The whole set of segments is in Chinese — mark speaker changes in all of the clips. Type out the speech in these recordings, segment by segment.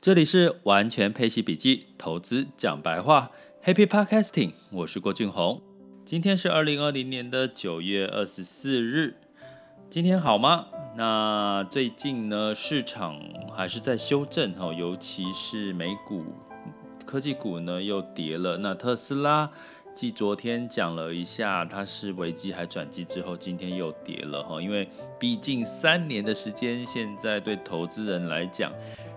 Speaker 1: 这里是完全配息笔记，投资讲白话，Happy Podcasting，我是郭俊宏。今天是二零二零年的九月二十四日，今天好吗？那最近呢，市场还是在修正哈，尤其是美股科技股呢又跌了。那特斯拉继昨天讲了一下，它是危机还转机之后，今天又跌了哈，因为毕竟三年的时间，现在对投资人来讲。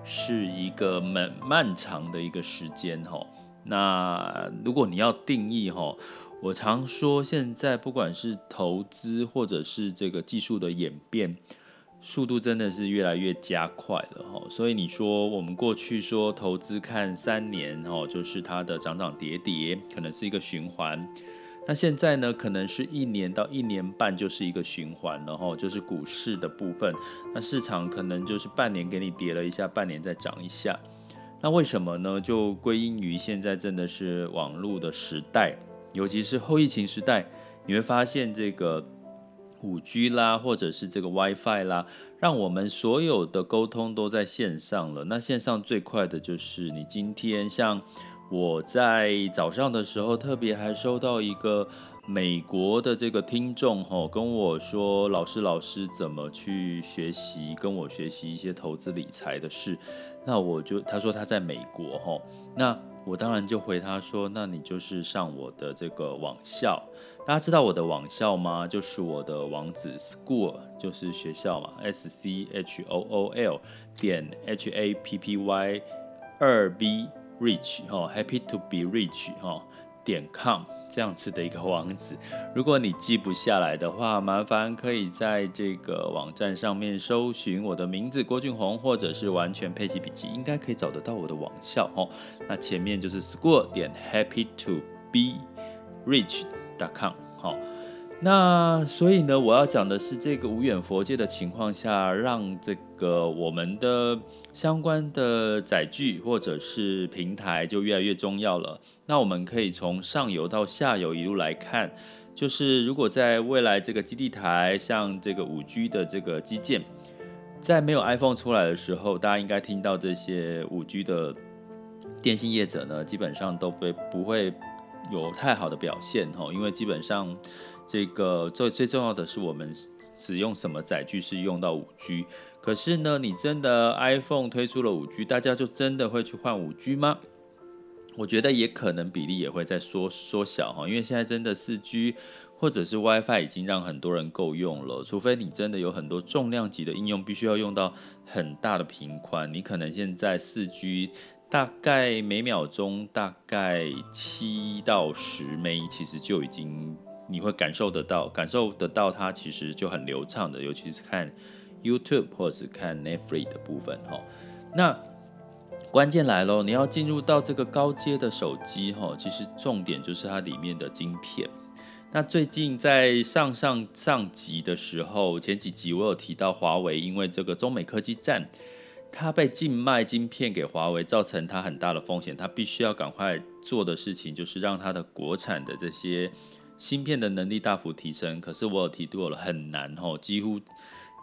Speaker 1: 是一个蛮漫长的一个时间哈。那如果你要定义哈，我常说现在不管是投资或者是这个技术的演变，速度真的是越来越加快了哈。所以你说我们过去说投资看三年哦，就是它的涨涨跌跌，可能是一个循环。那现在呢，可能是一年到一年半就是一个循环，然后就是股市的部分。那市场可能就是半年给你跌了一下，半年再涨一下。那为什么呢？就归因于现在真的是网络的时代，尤其是后疫情时代，你会发现这个五 G 啦，或者是这个 WiFi 啦，让我们所有的沟通都在线上了。那线上最快的就是你今天像。我在早上的时候，特别还收到一个美国的这个听众吼，跟我说：“老师，老师怎么去学习？跟我学习一些投资理财的事。”那我就他说他在美国吼，那我当然就回他说：“那你就是上我的这个网校。大家知道我的网校吗？就是我的网址 school，就是学校嘛，s c h o o l 点 h a p p y 二 b。Rich 哦，Happy to be rich 哦，点 com 这样子的一个网址，如果你记不下来的话，麻烦可以在这个网站上面搜寻我的名字郭俊宏，或者是完全配息笔记，应该可以找得到我的网校哦。那前面就是 school 点 Happy to be rich dot com 好。那所以呢，我要讲的是这个无远佛界的情况下，让这个我们的相关的载具或者是平台就越来越重要了。那我们可以从上游到下游一路来看，就是如果在未来这个基地台，像这个五 G 的这个基建，在没有 iPhone 出来的时候，大家应该听到这些五 G 的电信业者呢，基本上都不不会有太好的表现哈，因为基本上。这个最最重要的是，我们使用什么载具是用到五 G。可是呢，你真的 iPhone 推出了五 G，大家就真的会去换五 G 吗？我觉得也可能比例也会在缩缩小哈，因为现在真的四 G 或者是 WiFi 已经让很多人够用了，除非你真的有很多重量级的应用，必须要用到很大的频宽，你可能现在四 G 大概每秒钟大概七到十枚其实就已经。你会感受得到，感受得到它其实就很流畅的，尤其是看 YouTube 或者是看 Netflix 的部分哈。那关键来喽，你要进入到这个高阶的手机哈，其实重点就是它里面的晶片。那最近在上上上集的时候，前几集我有提到华为，因为这个中美科技战，它被禁卖晶片给华为，造成它很大的风险，它必须要赶快做的事情就是让它的国产的这些。芯片的能力大幅提升，可是我有提过了，很难哦，几乎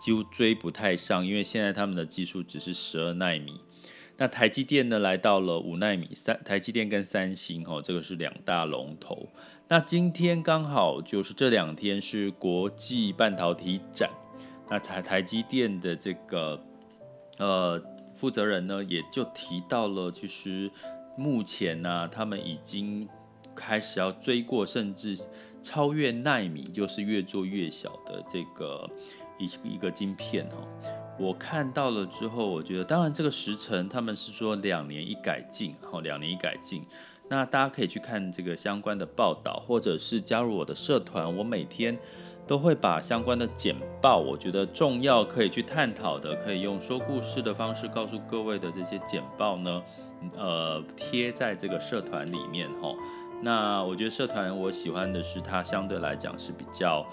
Speaker 1: 几乎追不太上，因为现在他们的技术只是十二纳米。那台积电呢，来到了五纳米，三台积电跟三星哦，这个是两大龙头。那今天刚好就是这两天是国际半导体展，那台台积电的这个呃负责人呢，也就提到了，其实目前呢、他们已经。开始要追过，甚至超越纳米，就是越做越小的这个一一个晶片哦。我看到了之后，我觉得，当然这个时程他们是说两年一改进，哦，两年一改进。那大家可以去看这个相关的报道，或者是加入我的社团，我每天都会把相关的简报，我觉得重要可以去探讨的，可以用说故事的方式告诉各位的这些简报呢，呃，贴在这个社团里面哈。那我觉得社团我喜欢的是它相对来讲是比较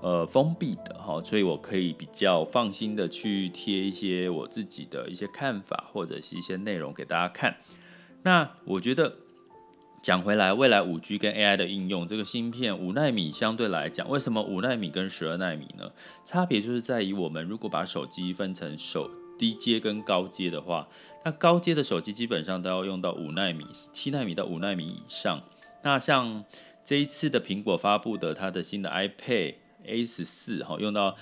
Speaker 1: 呃封闭的哈，所以我可以比较放心的去贴一些我自己的一些看法或者是一些内容给大家看。那我觉得讲回来，未来五 G 跟 AI 的应用，这个芯片五纳米相对来讲，为什么五纳米跟十二纳米呢？差别就是在于我们如果把手机分成手低阶跟高阶的话，那高阶的手机基本上都要用到五纳米、七纳米到五纳米以上。那像这一次的苹果发布的它的新的 iPad A 十四哈，用到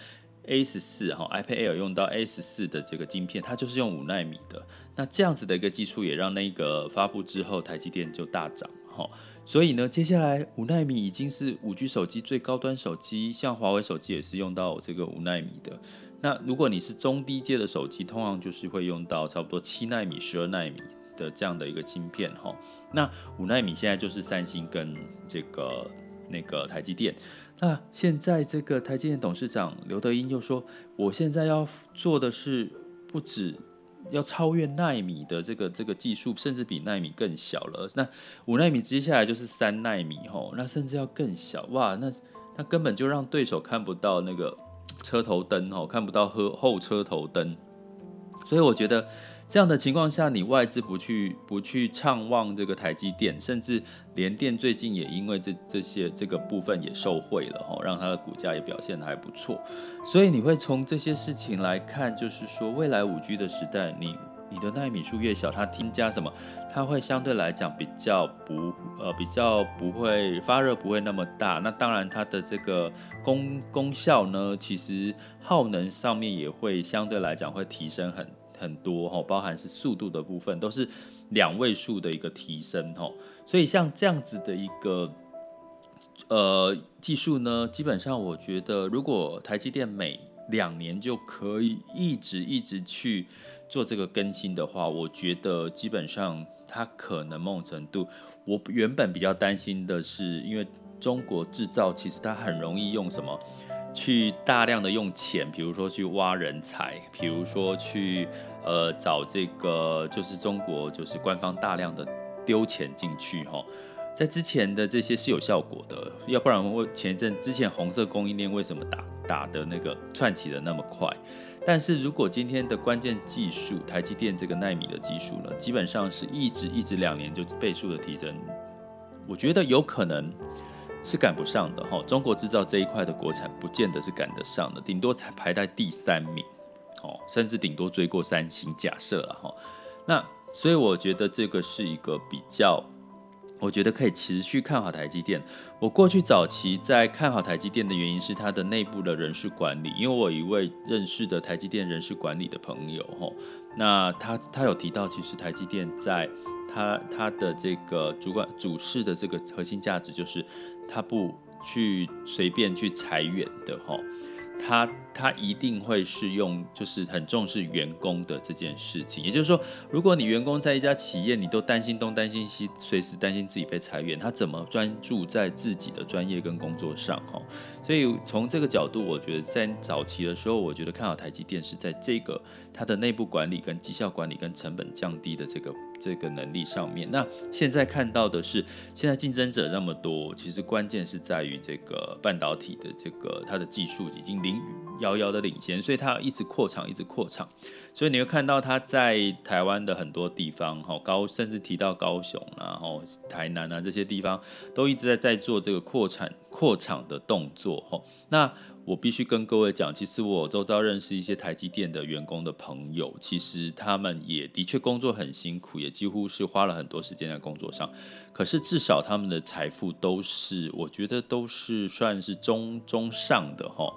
Speaker 1: A 十四哈，iPad Air 用到 A 十四的这个晶片，它就是用五纳米的。那这样子的一个技术也让那个发布之后，台积电就大涨哈。所以呢，接下来五纳米已经是五 G 手机最高端手机，像华为手机也是用到这个五纳米的。那如果你是中低阶的手机，通常就是会用到差不多七纳米、十二纳米的这样的一个晶片哈。那五纳米现在就是三星跟这个那个台积电。那现在这个台积电董事长刘德英又说，我现在要做的是不止要超越纳米的这个这个技术，甚至比纳米更小了。那五纳米接下来就是三纳米吼，那甚至要更小哇，那那根本就让对手看不到那个车头灯吼，看不到后后车头灯。所以我觉得。这样的情况下，你外资不去不去畅望这个台积电，甚至联电最近也因为这这些这个部分也受惠了哈，让它的股价也表现的还不错。所以你会从这些事情来看，就是说未来五 G 的时代，你你的纳米数越小，它添加什么，它会相对来讲比较不呃比较不会发热不会那么大。那当然它的这个功功效呢，其实耗能上面也会相对来讲会提升很。很多哈，包含是速度的部分，都是两位数的一个提升哈。所以像这样子的一个呃技术呢，基本上我觉得，如果台积电每两年就可以一直一直去做这个更新的话，我觉得基本上它可能某种程度，我原本比较担心的是，因为中国制造其实它很容易用什么？去大量的用钱，比如说去挖人才，比如说去呃找这个，就是中国就是官方大量的丢钱进去哈，在之前的这些是有效果的，要不然我前一阵之前红色供应链为什么打打的那个窜起的那么快？但是如果今天的关键技术台积电这个奈米的技术呢，基本上是一直一直两年就倍数的提升，我觉得有可能。是赶不上的哈，中国制造这一块的国产不见得是赶得上的，顶多才排在第三名，哦，甚至顶多追过三星。假设了哈，那所以我觉得这个是一个比较，我觉得可以持续看好台积电。我过去早期在看好台积电的原因是它的内部的人事管理，因为我有一位认识的台积电人事管理的朋友哈，那他他有提到，其实台积电在他他的这个主管主事的这个核心价值就是。他不去随便去裁员的哈，他他一定会是用，就是很重视员工的这件事情。也就是说，如果你员工在一家企业，你都担心东担心西，随时担心自己被裁员，他怎么专注在自己的专业跟工作上哈？所以从这个角度，我觉得在早期的时候，我觉得看好台积电是在这个它的内部管理跟绩效管理跟成本降低的这个。这个能力上面，那现在看到的是，现在竞争者那么多，其实关键是在于这个半导体的这个它的技术已经领遥遥的领先，所以它一直扩厂，一直扩厂。所以你会看到它在台湾的很多地方，哈高甚至提到高雄，然后台南啊这些地方，都一直在在做这个扩产扩厂的动作，哈那。我必须跟各位讲，其实我周遭认识一些台积电的员工的朋友，其实他们也的确工作很辛苦，也几乎是花了很多时间在工作上。可是至少他们的财富都是，我觉得都是算是中中上的哈。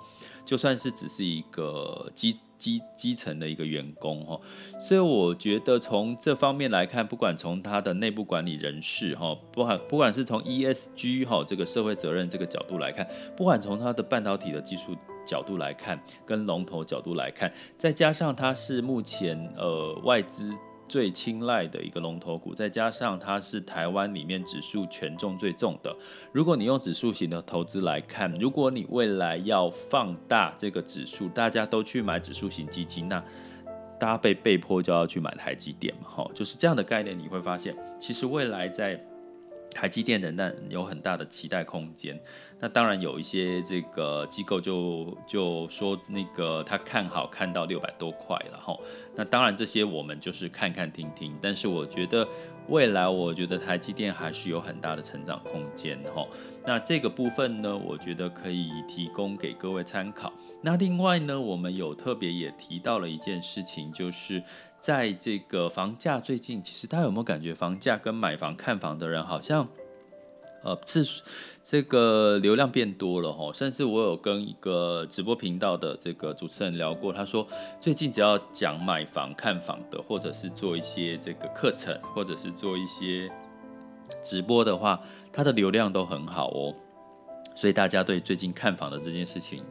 Speaker 1: 就算是只是一个基基基层的一个员工哈，所以我觉得从这方面来看，不管从他的内部管理人士哈，不管不管是从 ESG 哈这个社会责任这个角度来看，不管从他的半导体的技术角度来看，跟龙头角度来看，再加上他是目前呃外资。最青睐的一个龙头股，再加上它是台湾里面指数权重最重的。如果你用指数型的投资来看，如果你未来要放大这个指数，大家都去买指数型基金，那大家被被迫就要去买台积电嘛？哈，就是这样的概念。你会发现，其实未来在台积电仍然有很大的期待空间。那当然有一些这个机构就就说那个他看好看到六百多块了哈。那当然这些我们就是看看听听，但是我觉得未来我觉得台积电还是有很大的成长空间哈。那这个部分呢，我觉得可以提供给各位参考。那另外呢，我们有特别也提到了一件事情，就是在这个房价最近，其实大家有没有感觉房价跟买房看房的人好像？呃，次数这个流量变多了哈，甚至我有跟一个直播频道的这个主持人聊过，他说最近只要讲买房看房的，或者是做一些这个课程，或者是做一些直播的话，它的流量都很好哦，所以大家对最近看房的这件事情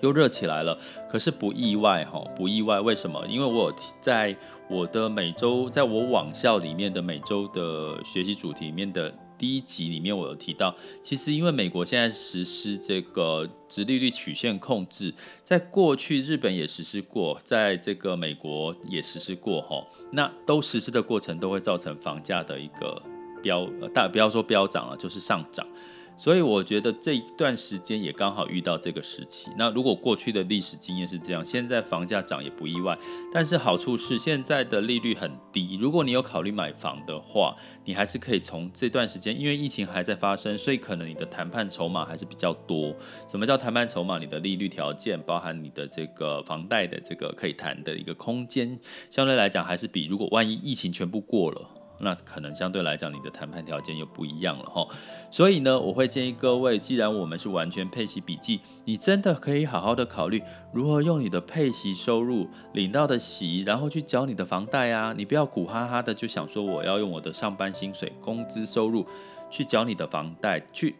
Speaker 1: 又热起来了。可是不意外哈，不意外，为什么？因为我有在我的每周，在我网校里面的每周的学习主题里面的。第一集里面我有提到，其实因为美国现在实施这个直利率曲线控制，在过去日本也实施过，在这个美国也实施过哈，那都实施的过程都会造成房价的一个飙，大不要说飙涨了，就是上涨。所以我觉得这一段时间也刚好遇到这个时期。那如果过去的历史经验是这样，现在房价涨也不意外。但是好处是现在的利率很低，如果你有考虑买房的话，你还是可以从这段时间，因为疫情还在发生，所以可能你的谈判筹码还是比较多。什么叫谈判筹码？你的利率条件，包含你的这个房贷的这个可以谈的一个空间，相对来讲还是比如果万一疫情全部过了。那可能相对来讲，你的谈判条件又不一样了哈。所以呢，我会建议各位，既然我们是完全配息笔记，你真的可以好好的考虑如何用你的配息收入领到的息，然后去缴你的房贷啊。你不要苦哈哈的就想说我要用我的上班薪水、工资收入去缴你的房贷，去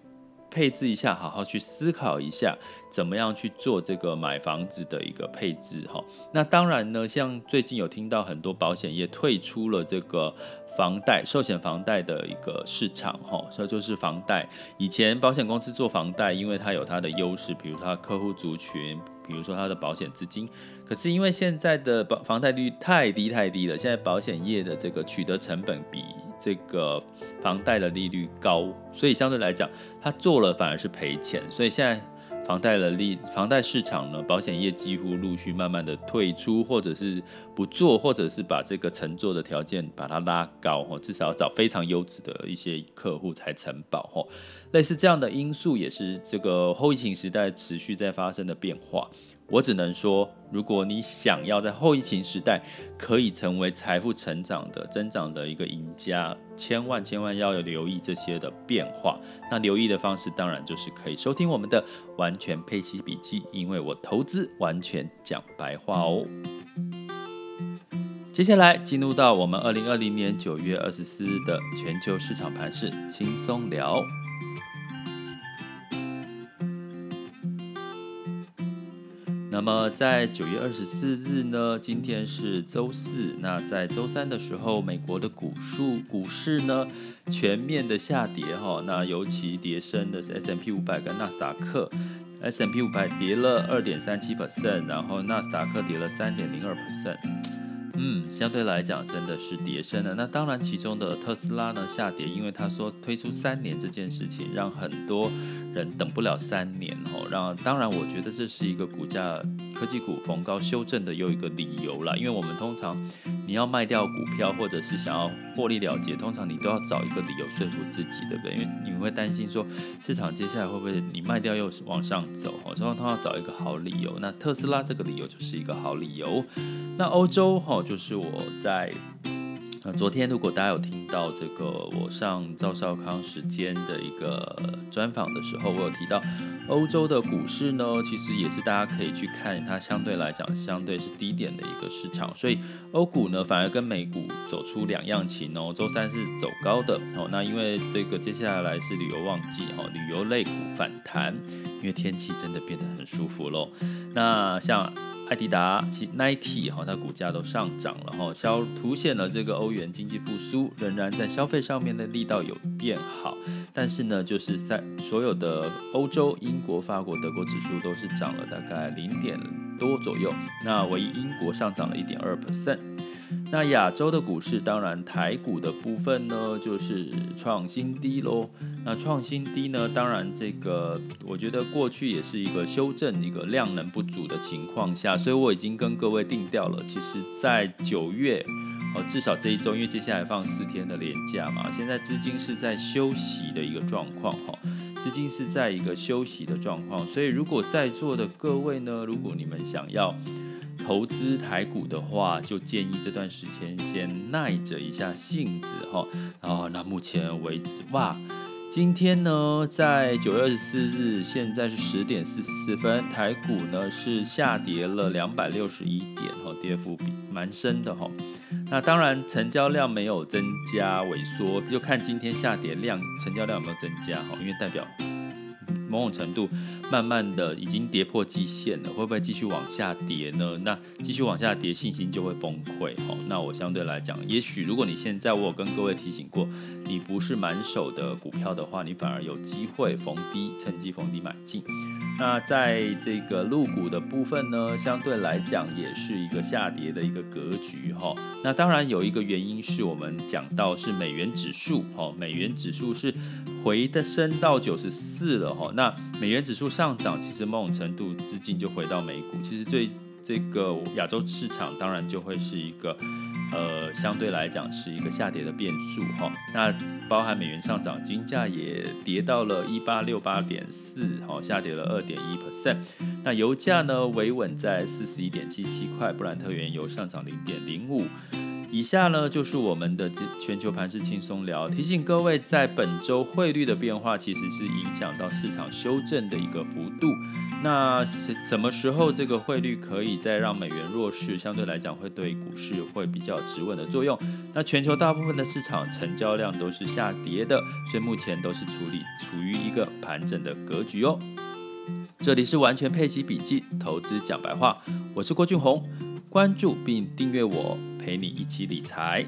Speaker 1: 配置一下，好好去思考一下，怎么样去做这个买房子的一个配置哈。那当然呢，像最近有听到很多保险业退出了这个。房贷、寿险房贷的一个市场，哈，所以就是房贷。以前保险公司做房贷，因为它有它的优势，比如它客户族群，比如说它的保险资金。可是因为现在的保房贷率太低太低了，现在保险业的这个取得成本比这个房贷的利率高，所以相对来讲，它做了反而是赔钱。所以现在。房贷的利，房贷市场呢，保险业几乎陆续慢慢的退出，或者是不做，或者是把这个乘坐的条件把它拉高，至少要找非常优质的一些客户才承保，类似这样的因素也是这个后疫情时代持续在发生的变化。我只能说，如果你想要在后疫情时代可以成为财富成长的增长的一个赢家，千万千万要留意这些的变化。那留意的方式当然就是可以收听我们的完全配息笔记，因为我投资完全讲白话哦。接下来进入到我们二零二零年九月二十四日的全球市场盘势轻松聊。那么在九月二十四日呢，今天是周四。那在周三的时候，美国的股数股市呢全面的下跌哈。那尤其跌升的是 S M P 五百跟纳斯达克 S M P 五百跌了二点三七 percent，然后纳斯达克跌了三点零二 percent。嗯，相对来讲真的是跌深了。那当然，其中的特斯拉呢下跌，因为他说推出三年这件事情，让很多人等不了三年哦。让当然，我觉得这是一个股价科技股逢高修正的又一个理由了。因为我们通常你要卖掉股票，或者是想要获利了结，通常你都要找一个理由说服自己，对不对？因为你会担心说市场接下来会不会你卖掉又往上走哦，所以通常找一个好理由。那特斯拉这个理由就是一个好理由。那欧洲哈，就是我在那昨天，如果大家有听到这个我上赵少康时间的一个专访的时候，我有提到欧洲的股市呢，其实也是大家可以去看，它相对来讲相对是低点的一个市场，所以欧股呢反而跟美股走出两样情哦。周三是走高的哦，那因为这个接下来是旅游旺季哈，旅游类股反弹，因为天气真的变得很舒服喽。那像。艾迪达、其 Nike 哈，它股价都上涨了哈，消凸显了这个欧元经济复苏仍然在消费上面的力道有变好，但是呢，就是在所有的欧洲、英国、法国、德国指数都是涨了大概零点多左右，那唯一英国上涨了一点二 percent。那亚洲的股市，当然台股的部分呢，就是创新低喽。那创新低呢，当然这个我觉得过去也是一个修正，一个量能不足的情况下，所以我已经跟各位定调了。其实，在九月，哦，至少这一周，因为接下来放四天的连假嘛，现在资金是在休息的一个状况，哈，资金是在一个休息的状况，所以如果在座的各位呢，如果你们想要。投资台股的话，就建议这段时间先耐着一下性子哈。然后，那目前为止，哇，今天呢，在九月二十四日，现在是十点四十四分，台股呢是下跌了两百六十一点，哈，跌幅比蛮深的哈。那当然，成交量没有增加萎缩，就看今天下跌量，成交量有没有增加哈，因为代表。某种程度，慢慢的已经跌破季线了，会不会继续往下跌呢？那继续往下跌，信心就会崩溃。哦，那我相对来讲，也许如果你现在我有跟各位提醒过，你不是满手的股票的话，你反而有机会逢低，趁机逢低买进。那在这个入股的部分呢，相对来讲也是一个下跌的一个格局。哈，那当然有一个原因是我们讲到是美元指数，哈，美元指数是回的升到九十四了，哈，那美元指数上上涨，其实某种程度资金就回到美股，其实对这个亚洲市场当然就会是一个，呃，相对来讲是一个下跌的变数哈。那包含美元上涨，金价也跌到了一八六八点四，哈，下跌了二点一 percent。那油价呢，维稳在四十一点七七块，布兰特原油上涨零点零五。以下呢，就是我们的全球盘势轻松聊，提醒各位，在本周汇率的变化其实是影响到市场修正的一个幅度。那什么时候这个汇率可以再让美元弱势，相对来讲会对股市会比较止稳的作用？那全球大部分的市场成交量都是下跌的，所以目前都是处理处于一个盘整的格局哦。这里是完全配齐笔记，投资讲白话，我是郭俊宏，关注并订阅我。陪你一起理财。